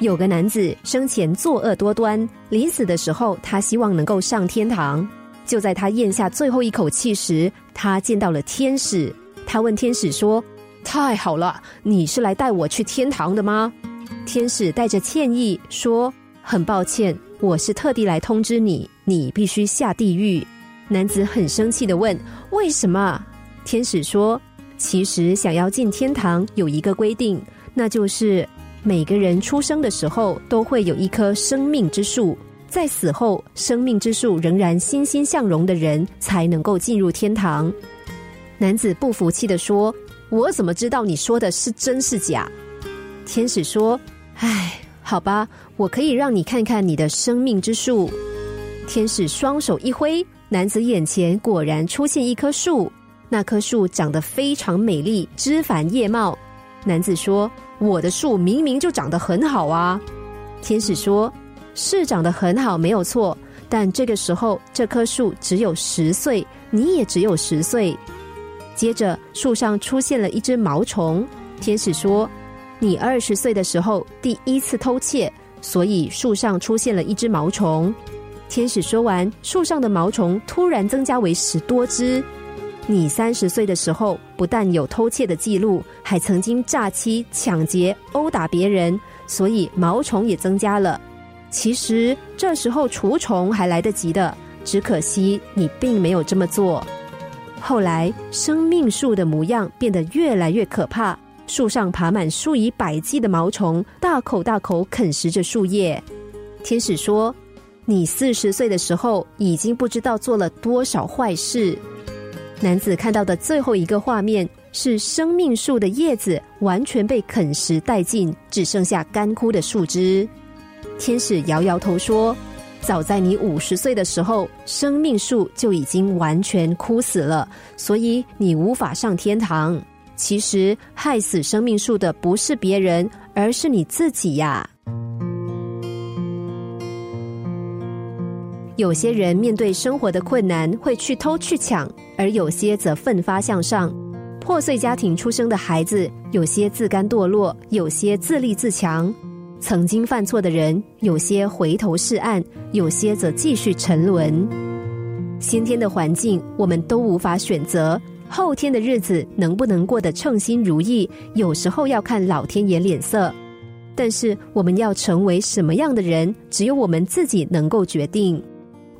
有个男子生前作恶多端，临死的时候，他希望能够上天堂。就在他咽下最后一口气时，他见到了天使。他问天使说：“太好了，你是来带我去天堂的吗？”天使带着歉意说：“很抱歉，我是特地来通知你，你必须下地狱。”男子很生气的问：“为什么？”天使说：“其实想要进天堂有一个规定，那就是。”每个人出生的时候都会有一棵生命之树，在死后生命之树仍然欣欣向荣的人才能够进入天堂。男子不服气的说：“我怎么知道你说的是真是假？”天使说：“唉，好吧，我可以让你看看你的生命之树。”天使双手一挥，男子眼前果然出现一棵树，那棵树长得非常美丽，枝繁叶茂。男子说。我的树明明就长得很好啊！天使说：“是长得很好，没有错。但这个时候，这棵树只有十岁，你也只有十岁。”接着，树上出现了一只毛虫。天使说：“你二十岁的时候第一次偷窃，所以树上出现了一只毛虫。”天使说完，树上的毛虫突然增加为十多只。你三十岁的时候，不但有偷窃的记录，还曾经诈欺、抢劫、殴打别人，所以毛虫也增加了。其实这时候除虫还来得及的，只可惜你并没有这么做。后来生命树的模样变得越来越可怕，树上爬满数以百计的毛虫，大口大口啃食着树叶。天使说：“你四十岁的时候，已经不知道做了多少坏事。”男子看到的最后一个画面是生命树的叶子完全被啃食殆尽，只剩下干枯的树枝。天使摇摇头说：“早在你五十岁的时候，生命树就已经完全枯死了，所以你无法上天堂。其实害死生命树的不是别人，而是你自己呀。”有些人面对生活的困难会去偷去抢，而有些则奋发向上。破碎家庭出生的孩子，有些自甘堕落，有些自立自强。曾经犯错的人，有些回头是岸，有些则继续沉沦。先天的环境我们都无法选择，后天的日子能不能过得称心如意，有时候要看老天爷脸色。但是我们要成为什么样的人，只有我们自己能够决定。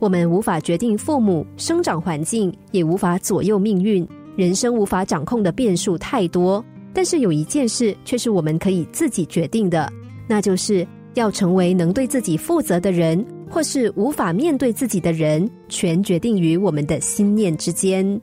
我们无法决定父母生长环境，也无法左右命运。人生无法掌控的变数太多，但是有一件事却是我们可以自己决定的，那就是要成为能对自己负责的人，或是无法面对自己的人，全决定于我们的心念之间。